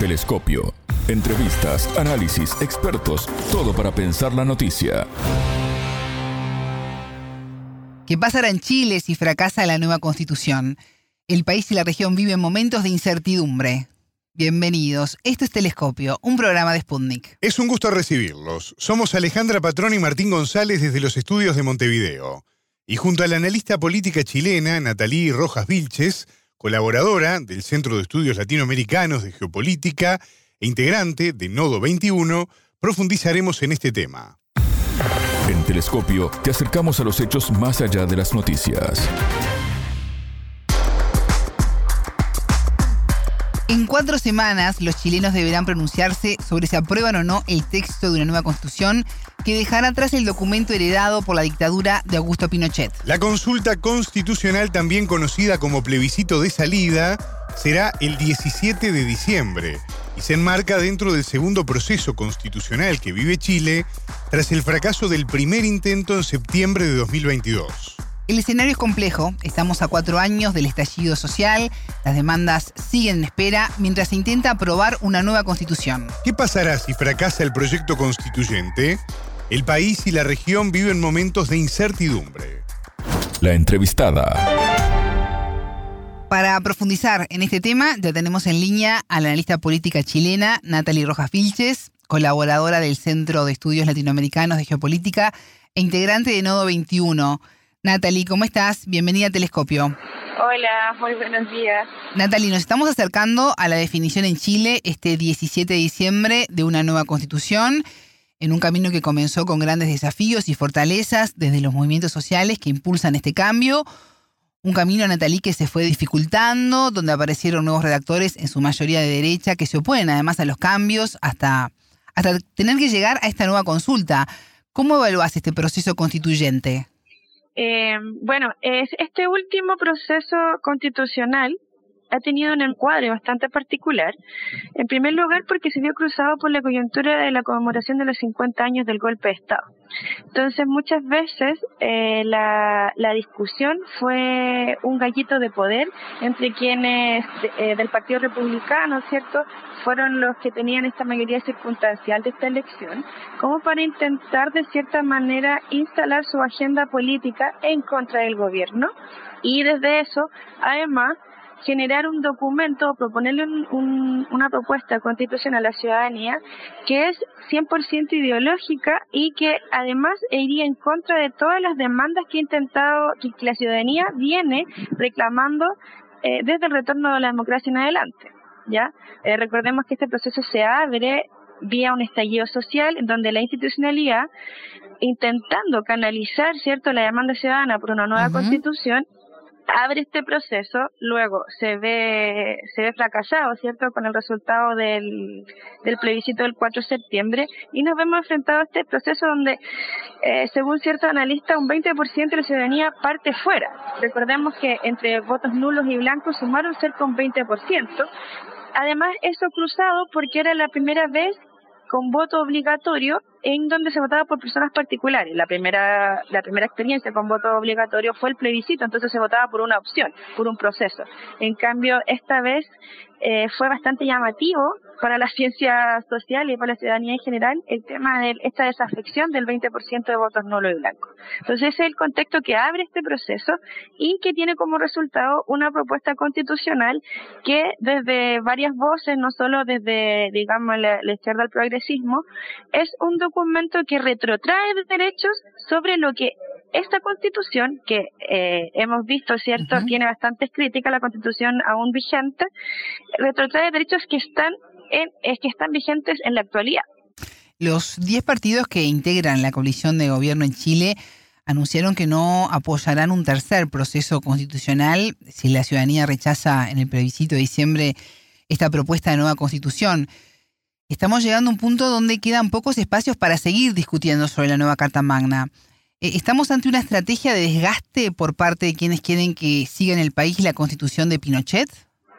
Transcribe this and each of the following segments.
Telescopio. Entrevistas, análisis, expertos, todo para pensar la noticia. ¿Qué pasará en Chile si fracasa la nueva constitución? El país y la región viven momentos de incertidumbre. Bienvenidos, esto es Telescopio, un programa de Sputnik. Es un gusto recibirlos. Somos Alejandra Patrón y Martín González desde los estudios de Montevideo. Y junto a la analista política chilena Natalí Rojas Vilches, colaboradora del Centro de Estudios Latinoamericanos de Geopolítica e integrante de Nodo 21, profundizaremos en este tema. En Telescopio te acercamos a los hechos más allá de las noticias. En cuatro semanas, los chilenos deberán pronunciarse sobre si aprueban o no el texto de una nueva constitución que dejará atrás el documento heredado por la dictadura de Augusto Pinochet. La consulta constitucional, también conocida como plebiscito de salida, será el 17 de diciembre y se enmarca dentro del segundo proceso constitucional que vive Chile tras el fracaso del primer intento en septiembre de 2022. El escenario es complejo, estamos a cuatro años del estallido social, las demandas siguen en espera mientras se intenta aprobar una nueva constitución. ¿Qué pasará si fracasa el proyecto constituyente? El país y la región viven momentos de incertidumbre. La entrevistada. Para profundizar en este tema, ya tenemos en línea a la analista política chilena Natalie Rojas Vilches, colaboradora del Centro de Estudios Latinoamericanos de Geopolítica e integrante de Nodo 21. Natalie, ¿cómo estás? Bienvenida a Telescopio. Hola, muy buenos días. Natalie, nos estamos acercando a la definición en Chile este 17 de diciembre de una nueva constitución, en un camino que comenzó con grandes desafíos y fortalezas desde los movimientos sociales que impulsan este cambio. Un camino, Natalie, que se fue dificultando, donde aparecieron nuevos redactores, en su mayoría de derecha, que se oponen además a los cambios, hasta, hasta tener que llegar a esta nueva consulta. ¿Cómo evaluás este proceso constituyente? Eh, bueno, es, este último proceso constitucional ha tenido un encuadre bastante particular. En primer lugar, porque se vio cruzado por la coyuntura de la conmemoración de los 50 años del golpe de Estado. Entonces, muchas veces eh, la, discusión fue un gallito de poder entre quienes eh, del Partido Republicano, ¿cierto?, fueron los que tenían esta mayoría circunstancial de esta elección, como para intentar de cierta manera instalar su agenda política en contra del gobierno. Y desde eso, además, generar un documento o proponerle una propuesta constitucional a la ciudadanía que es 100% ideológica y que además iría en contra de todas las demandas que ha intentado, que la ciudadanía viene reclamando eh, desde el retorno de la democracia en adelante. ¿ya? Eh, recordemos que este proceso se abre vía un estallido social en donde la institucionalidad intentando canalizar cierto la demanda ciudadana por una nueva constitución abre este proceso, luego se ve, se ve fracasado, ¿cierto?, con el resultado del, del plebiscito del 4 de septiembre y nos vemos enfrentados a este proceso donde, eh, según ciertos analistas, un 20% de la ciudadanía parte fuera. Recordemos que entre votos nulos y blancos sumaron cerca un 20%. Además, eso cruzado porque era la primera vez con voto obligatorio en donde se votaba por personas particulares. La primera, la primera experiencia con voto obligatorio fue el plebiscito, entonces se votaba por una opción, por un proceso. En cambio, esta vez eh, fue bastante llamativo para la ciencia social y para la ciudadanía en general el tema de esta desafección del 20% de votos nulo y blanco. Entonces ese es el contexto que abre este proceso y que tiene como resultado una propuesta constitucional que desde varias voces, no solo desde, digamos, la, la izquierda del progresismo, es un documento que retrotrae derechos sobre lo que esta constitución, que eh, hemos visto, ¿cierto?, tiene bastantes críticas, la constitución aún vigente, retrotrae derechos que están, en, es que están vigentes en la actualidad. Los 10 partidos que integran la coalición de gobierno en Chile anunciaron que no apoyarán un tercer proceso constitucional si la ciudadanía rechaza en el plebiscito de diciembre esta propuesta de nueva constitución. Estamos llegando a un punto donde quedan pocos espacios para seguir discutiendo sobre la nueva Carta Magna. Eh, ¿Estamos ante una estrategia de desgaste por parte de quienes quieren que siga en el país la constitución de Pinochet?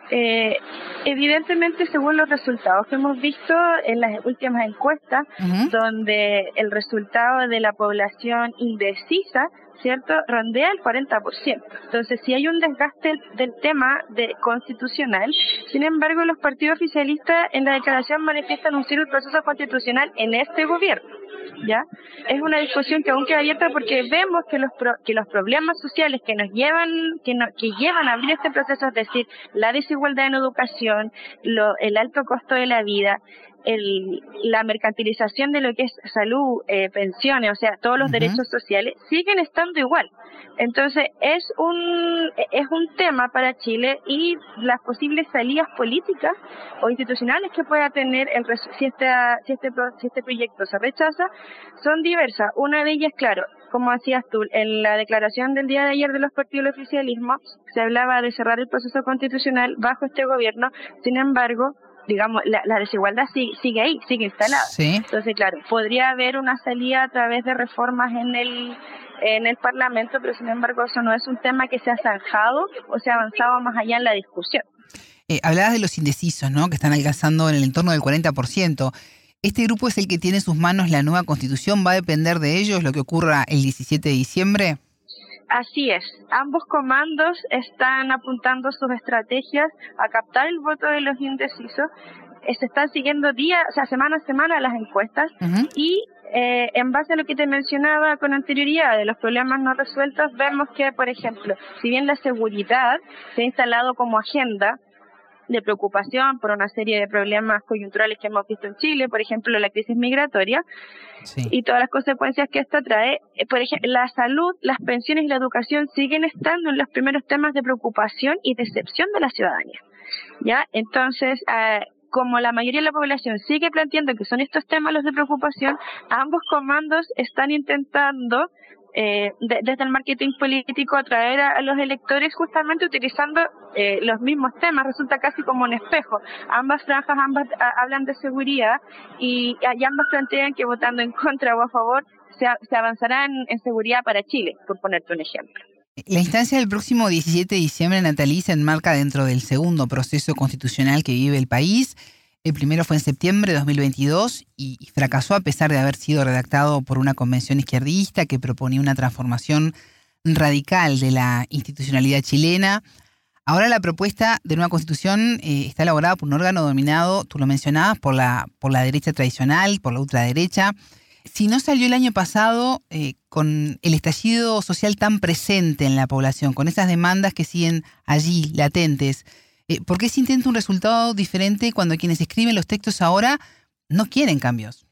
Eh, evidentemente, según los resultados que hemos visto en las últimas encuestas, donde el resultado de la población indecisa ¿cierto?, rondea el 40%. Entonces, si hay un desgaste del tema de constitucional, sin embargo, los partidos oficialistas en la declaración manifiestan un el proceso constitucional en este gobierno. ¿Ya? Es una discusión que aún queda abierta porque vemos que los que los problemas sociales que nos llevan que, que llevan a abrir este proceso, es decir, la desigualdad en educación, lo, el alto costo de la vida, el, la mercantilización de lo que es salud, eh, pensiones, o sea, todos los derechos sociales, siguen estando igual. Entonces, es un, es un tema para Chile y las posibles salidas políticas o institucionales que pueda tener el, si, esta, si, este, si este proyecto se rechaza son diversas. Una de ellas, claro, como decías tú, en la declaración del día de ayer de los partidos del oficialismo se hablaba de cerrar el proceso constitucional bajo este gobierno, sin embargo, digamos, la, desigualdad sigue, ahí, sigue instalada. Entonces, claro, podría haber una salida a través de reformas en el en el Parlamento, pero sin embargo eso no es un tema que se ha zanjado o se ha avanzado más allá en la discusión. Eh, hablabas de los indecisos, ¿no? Que están alcanzando en el entorno del 40%. ¿Este grupo es el que tiene en sus manos la nueva constitución? ¿Va a depender de ellos lo que ocurra el 17 de diciembre? Así es, ambos comandos están apuntando sus estrategias a captar el voto de los indecisos. Eh, se están siguiendo día, o sea, semana a semana las encuestas y eh, en base a lo que te mencionaba con anterioridad de los problemas no resueltos, vemos que, por ejemplo, si bien la seguridad se ha instalado como agenda, de preocupación por una serie de problemas coyunturales que hemos visto en Chile, por ejemplo, la crisis migratoria y todas las consecuencias que esto trae. Eh, por ejemplo, la salud, las pensiones y la educación siguen estando en los primeros temas de preocupación y decepción de la ciudadanía. ¿Ya? Entonces, eh, como la mayoría de la población sigue planteando que son estos temas los de preocupación, ambos comandos están intentando eh, desde el marketing político atraer a, los electores justamente utilizando eh, los mismos temas, resulta casi como un espejo. Ambas franjas ambas hablan de seguridad y, ambas plantean que votando en contra o a favor se, se avanzará en, seguridad para Chile, por ponerte un ejemplo. La instancia del próximo 17 de diciembre, Natalie, se enmarca dentro del segundo proceso constitucional que vive el país el primero fue en septiembre de 2022 y, fracasó a pesar de haber sido redactado por una convención izquierdista que proponía una transformación radical de la institucionalidad chilena. Ahora la propuesta de nueva constitución eh, está elaborada por un órgano dominado, tú lo mencionabas, por la, por la derecha tradicional, por la ultraderecha. Si no salió el año pasado eh, con el estallido social tan presente en la población, con esas demandas que siguen allí latentes, eh, ¿Por qué se intenta un resultado diferente cuando quienes escriben los textos ahora no quieren cambios?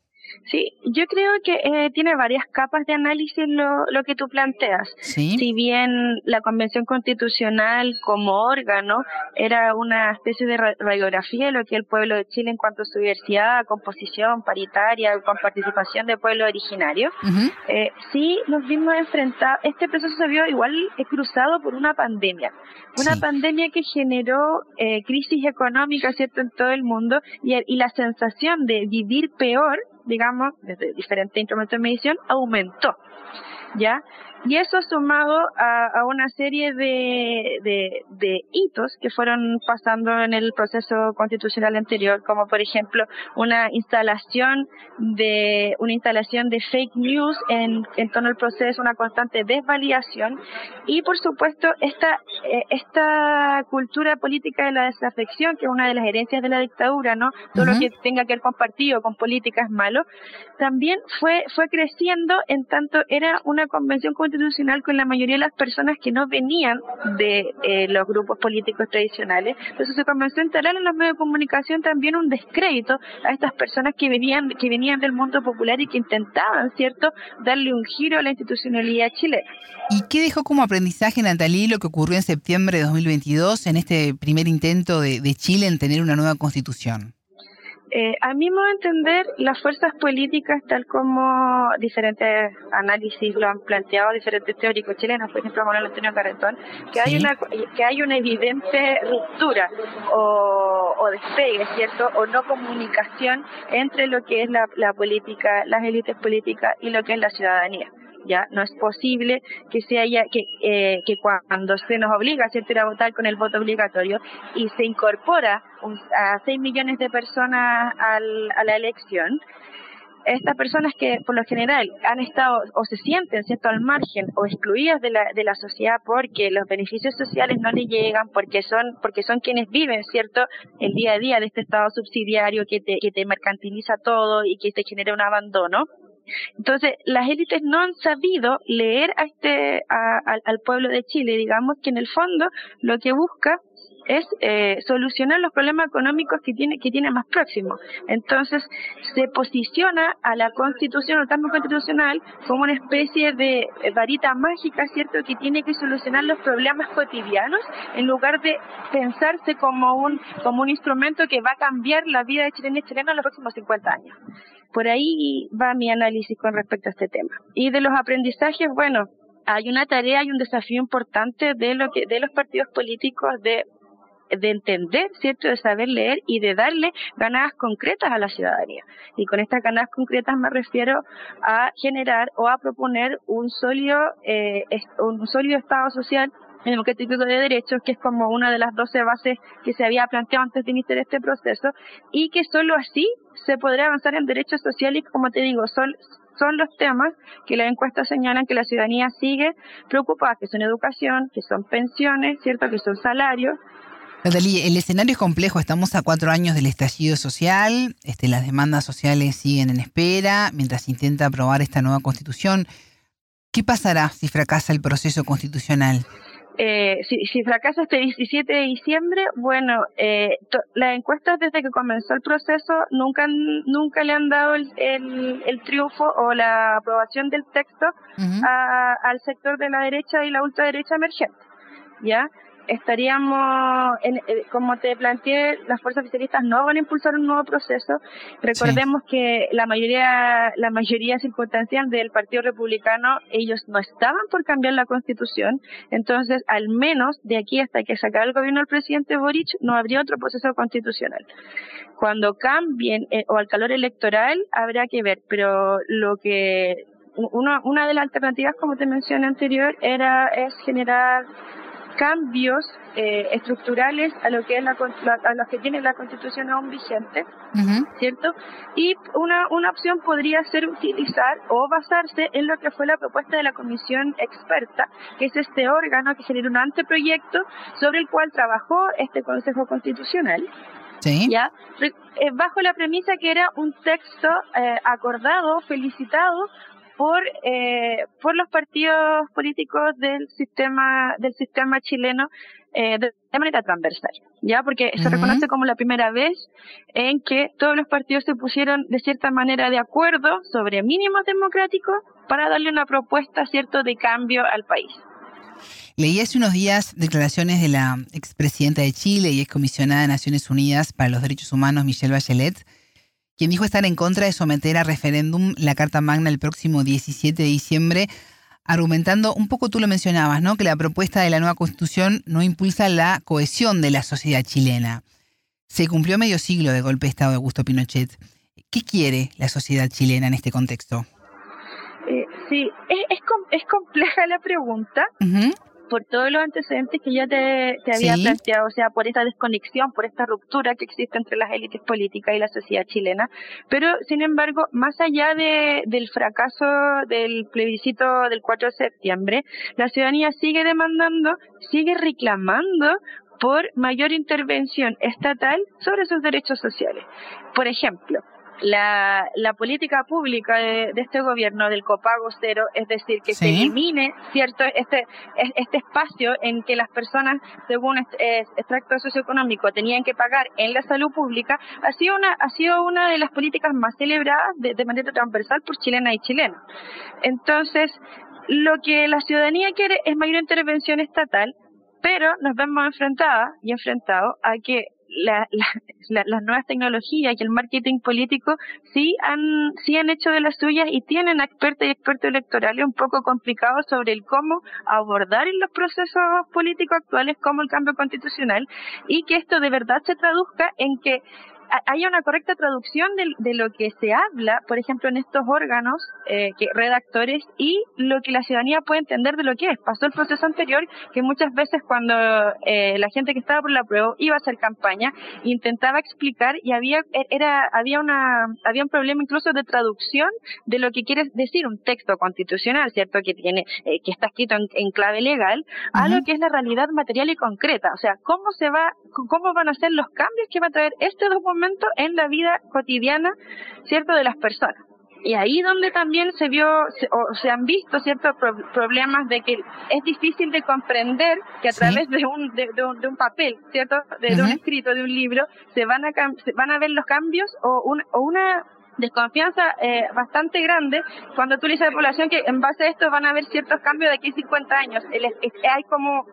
Sí, yo creo que eh, tiene varias capas de análisis lo, lo que tú planteas. Si bien la Convención Constitucional como órgano era una especie de radiografía de lo que el pueblo de Chile en cuanto a su diversidad, composición paritaria, con participación de pueblo originario, eh, sí nos vimos enfrentados, este proceso se vio igual cruzado por una pandemia, una pandemia que generó eh, crisis económica, ¿cierto?, en todo el mundo y, y la sensación de vivir peor digamos, desde diferentes instrumentos de medición, aumentó. ¿Ya? Y eso sumado a, una serie de, de, hitos que fueron pasando en el proceso constitucional anterior, como por ejemplo una instalación de una instalación de fake news en, en torno al proceso, una constante desvalidación. Y por supuesto esta eh, esta cultura política de la desafección, que es una de las herencias de la dictadura, ¿no? Todo lo que tenga que ver con partido, con política es malo, también fue fue creciendo en tanto era una convención constitucional con la mayoría de las personas que no venían de eh, los grupos políticos tradicionales. Entonces se comenzó a instalar en los medios de comunicación también un descrédito a estas personas que venían, que venían del mundo popular y que intentaban, ¿cierto?, darle un giro a la institucionalidad chilena. ¿Y qué dejó como aprendizaje, Natalí, lo que ocurrió en septiembre de 2022 en este primer intento de Chile en tener una nueva constitución? Eh, a mi modo de entender, las fuerzas políticas, tal como diferentes análisis lo han planteado diferentes teóricos chilenos, por ejemplo Manuel Antonio Carretón, que hay una que hay una evidente ruptura o, o despegue, ¿cierto? O no comunicación entre lo que es la, la política, las élites políticas y lo que es la ciudadanía ya no es posible que se haya que, eh, que cuando se nos obliga a ir a votar con el voto obligatorio y se incorpora a 6 millones de personas al, a la elección estas personas que por lo general han estado o se sienten cierto al margen o excluidas de la, de la sociedad porque los beneficios sociales no les llegan porque son porque son quienes viven cierto el día a día de este estado subsidiario que te, que te mercantiliza todo y que te genera un abandono entonces, las élites no han sabido leer a este, al pueblo de Chile, digamos que en el fondo lo que busca es eh, solucionar los problemas económicos que tiene que tiene más próximo. Entonces se posiciona a la Constitución, al cambio constitucional, como una especie de varita mágica, cierto, que tiene que solucionar los problemas cotidianos en lugar de pensarse como un como un instrumento que va a cambiar la vida de chilenos y chilenos en los próximos 50 años. Por ahí va mi análisis con respecto a este tema. Y de los aprendizajes, bueno, hay una tarea y un desafío importante de lo que de los partidos políticos de de entender, ¿cierto? De saber leer y de darle ganadas concretas a la ciudadanía. Y con estas ganadas concretas me refiero a generar o a proponer un sólido, eh, un sólido Estado social democrático de derechos, que es como una de las doce bases que se había planteado antes de iniciar este proceso, y que solo así se podrá avanzar en derechos sociales, como te digo, son, son los temas que las encuestas señalan que la ciudadanía sigue preocupada, que son educación, que son pensiones, ¿cierto? Que son salarios, Natalie, el escenario es complejo, estamos a cuatro años del estallido social, este, las demandas sociales siguen en espera mientras se intenta aprobar esta nueva constitución. ¿Qué pasará si fracasa el proceso constitucional? Eh, si, fracasa este 17 de diciembre, bueno, eh, las encuestas desde que comenzó el proceso nunca, nunca le han dado el, el, triunfo o la aprobación del texto al sector de la derecha y la ultraderecha emergente. ¿Ya? Estaríamos, en, eh, como te planteé, las fuerzas oficialistas no van a impulsar un nuevo proceso. Recordemos que la mayoría, la mayoría circunstancial del Partido Republicano, ellos no estaban por cambiar la Constitución. Entonces, al menos de aquí hasta que sacara el gobierno el presidente Boric, no habría otro proceso constitucional. Cuando cambien eh, o al calor electoral, habrá que ver. Pero lo que una, una de las alternativas, como te mencioné anterior, era es generar cambios eh, estructurales a lo que es la, a los que tiene la Constitución aún vigente, ¿cierto? Y una, una opción podría ser utilizar o basarse en lo que fue la propuesta de la Comisión Experta, que es este órgano que generó un anteproyecto sobre el cual trabajó este Consejo Constitucional. ¿Ya? Eh, bajo la premisa que era un texto eh, acordado, felicitado por eh, por los partidos políticos del sistema del sistema chileno eh, de, manera transversal ya porque se reconoce como la primera vez en que todos los partidos se pusieron de cierta manera de acuerdo sobre mínimos democráticos para darle una propuesta cierto de cambio al país. Leí hace unos días declaraciones de la expresidenta de Chile y excomisionada de Naciones Unidas para los Derechos Humanos, Michelle Bachelet, quien dijo estar en contra de someter a referéndum la Carta Magna el próximo 17 de diciembre, argumentando, un poco tú lo mencionabas, ¿no? que la propuesta de la nueva constitución no impulsa la cohesión de la sociedad chilena. Se cumplió medio siglo de golpe de Estado de Augusto Pinochet. ¿Qué quiere la sociedad chilena en este contexto? Eh, sí, es, es, compleja la pregunta por todos los antecedentes que ya te, había planteado, o sea, por esta desconexión, por esta ruptura que existe entre las élites políticas y la sociedad chilena. Pero, sin embargo, más allá de, del fracaso del plebiscito del 4 de septiembre, la ciudadanía sigue demandando, sigue reclamando por mayor intervención estatal sobre sus derechos sociales. Por ejemplo, la, la política pública de, este gobierno del copago cero, es decir, que se elimine cierto este este espacio en que las personas, según este, extracto socioeconómico, tenían que pagar en la salud pública, ha sido una ha sido una de las políticas más celebradas de, de manera transversal por chilenas y chilenos. Entonces, lo que la ciudadanía quiere es mayor intervención estatal, pero nos vemos enfrentadas y enfrentados a que la, las nuevas tecnologías y el marketing político sí han, sí han hecho de las suyas y tienen expertos y expertos electorales un poco complicados sobre el cómo abordar en los procesos políticos actuales como el cambio constitucional y que esto de verdad se traduzca en que haya una correcta traducción de, lo que se habla, por ejemplo, en estos órganos eh, que redactores y lo que la ciudadanía puede entender de lo que es. Pasó el proceso anterior que muchas veces cuando eh, la gente que estaba por la prueba iba a hacer campaña intentaba explicar y había e, era había una había un problema incluso de traducción de lo que quiere decir un texto constitucional, cierto, que tiene eh, que está escrito en, clave legal, a lo que es la realidad material y concreta. O sea, cómo se va, cómo van a ser los cambios que va a traer este documento en la vida cotidiana, cierto, de las personas. Y ahí donde también se vio o se han visto ciertos problemas de que es difícil de comprender que a través de un, de, un, papel, ¿cierto? De, un escrito, de un libro, se van a, se van a ver los cambios o, o una desconfianza eh, bastante grande cuando tú le dices a la población que en base a esto van a haber ciertos cambios de aquí a 50 años. hay como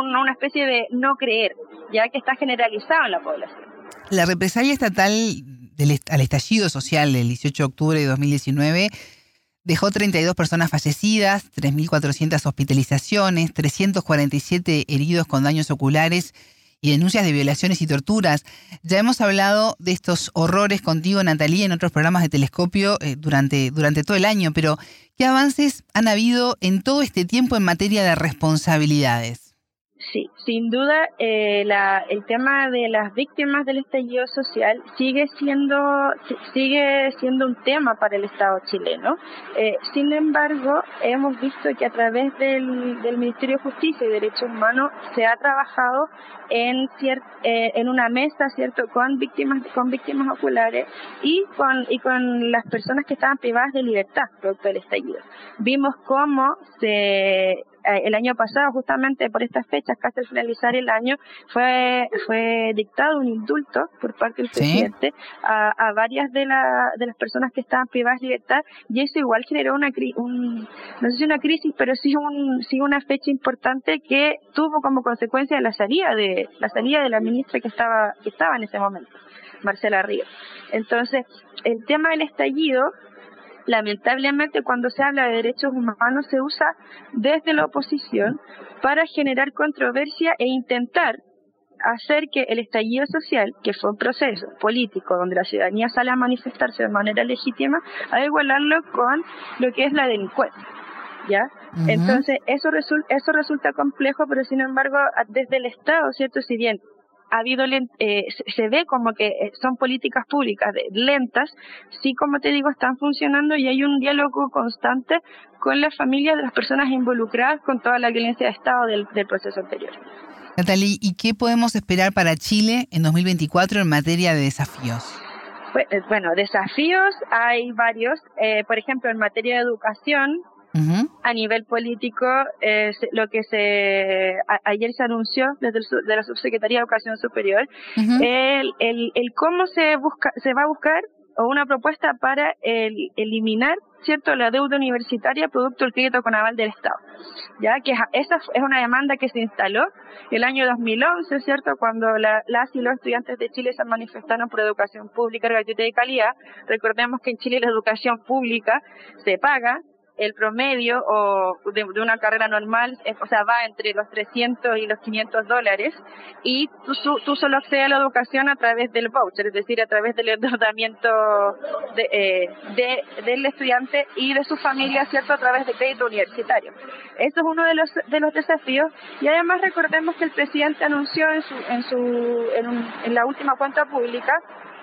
una especie de no creer, ya que está generalizado en la población. La represalia estatal del, al estallido social del 18 de octubre de 2019 dejó 32 personas fallecidas, 3.400 hospitalizaciones, 347 heridos con daños oculares y denuncias de violaciones y torturas. Ya hemos hablado de estos horrores contigo, Natalia, en otros programas de Telescopio eh, durante, durante todo el año, pero ¿qué avances han habido en todo este tiempo en materia de responsabilidades? Sí, sin duda eh, la, el tema de las víctimas del estallido social sigue siendo sigue siendo un tema para el Estado chileno. Eh, sin embargo, hemos visto que a través del, del, Ministerio de Justicia y Derechos Humanos se ha trabajado en eh, en una mesa, cierto, con víctimas con víctimas oculares y con y con las personas que estaban privadas de libertad producto del estallido. Vimos cómo se el año pasado, justamente por estas fechas, casi al finalizar el año, fue, fue dictado un indulto por parte del presidente a, a varias de, la, de las personas que estaban privadas de libertad y eso igual generó una un, no sé si una crisis, pero sí un, sí una fecha importante que tuvo como consecuencia la salida de, la salida de la ministra que estaba, que estaba en ese momento, Marcela Ríos. Entonces, el tema del estallido lamentablemente cuando se habla de derechos humanos se usa desde la oposición para generar controversia e intentar hacer que el estallido social, que fue un proceso político donde la ciudadanía sale a manifestarse de manera legítima, a igualarlo con lo que es la delincuencia. ¿Ya? Entonces, eso, eso resulta complejo, pero sin embargo, desde el Estado, ¿cierto? Si bien ha habido eh, se ve como que eh, son políticas públicas lentas, sí como te digo están funcionando y hay un diálogo constante con las familias de las personas involucradas con toda la violencia de Estado del, proceso anterior. Natalie, ¿y qué podemos esperar para Chile en 2024 en materia de desafíos? Eh, bueno, desafíos hay varios. por ejemplo, en materia de educación, a nivel político, eh, lo que se ayer se anunció desde de la Subsecretaría de Educación Superior, el, el, el, cómo se busca se va a buscar o una propuesta para el, eliminar cierto la deuda universitaria producto del crédito con aval del Estado. Ya que esa es una demanda que se instaló el año 2011 cierto cuando la, las y los estudiantes de Chile se manifestaron por educación pública gratuita y de calidad. Recordemos que en Chile la educación pública se paga el promedio o de, una carrera normal, o sea, va entre los 300 y los 500 dólares y tú, tú, solo accedes a la educación a través del voucher, es decir, a través del endeudamiento de, eh, de, del estudiante y de su familia, ¿cierto?, a través de crédito universitario. Eso es uno de los, de los desafíos y además recordemos que el presidente anunció en, su, en, su, en, en la última cuenta pública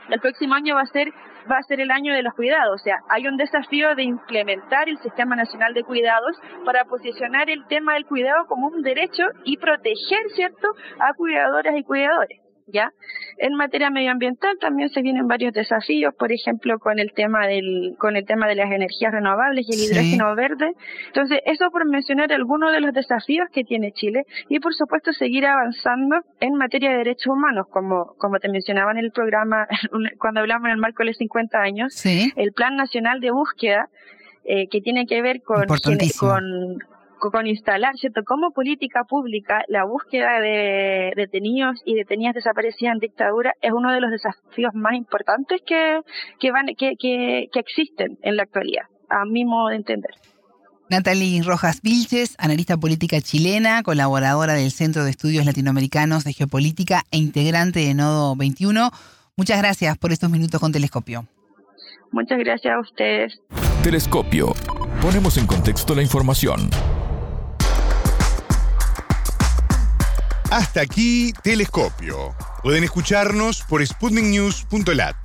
el próximo año va a ser va a ser el año de los cuidados, o sea, hay un desafío de implementar el Sistema Nacional de Cuidados para posicionar el tema del cuidado como un derecho y proteger, ¿cierto?, a cuidadoras y cuidadores. ¿Ya? En materia medioambiental también se vienen varios desafíos, por ejemplo, con el tema del con el tema de las energías renovables y el hidrógeno verde. Entonces, eso por mencionar algunos de los desafíos que tiene Chile y por supuesto seguir avanzando en materia de derechos humanos, como como te mencionaba en el programa cuando hablamos en el marco de los 50 años, el Plan Nacional de Búsqueda eh, que tiene que ver con, con con instalar, ¿cierto?, como política pública la búsqueda de detenidos y detenidas desaparecidas en dictadura es uno de los desafíos más importantes que, que, van, que, que, que existen en la actualidad, a mi modo de entender. Natalie Rojas Vilches, analista política chilena, colaboradora del Centro de Estudios Latinoamericanos de Geopolítica e integrante de Nodo 21. Muchas gracias por estos minutos con Telescopio. Muchas gracias a ustedes. Telescopio. Ponemos en contexto la información. Hasta aquí Telescopio. Pueden escucharnos por sputniknews.lat.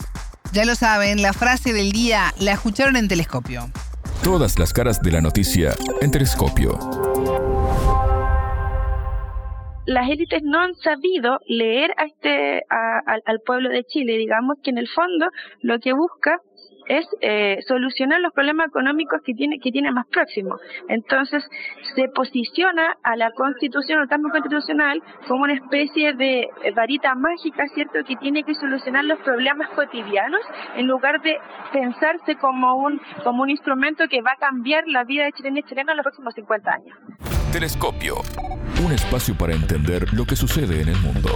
Ya lo saben, la frase del día la escucharon en Telescopio. Todas las caras de la noticia en Telescopio. Las élites no han sabido leer a este, al pueblo de Chile. Digamos que en el fondo lo que busca es eh, solucionar los problemas económicos que tiene que tiene más próximos. Entonces se posiciona a la Constitución, el cambio constitucional, como una especie de varita mágica, cierto, que tiene que solucionar los problemas cotidianos en lugar de pensarse como un como un instrumento que va a cambiar la vida de chilenos y chilenos en los próximos 50 años. Telescopio, un espacio para entender lo que sucede en el mundo.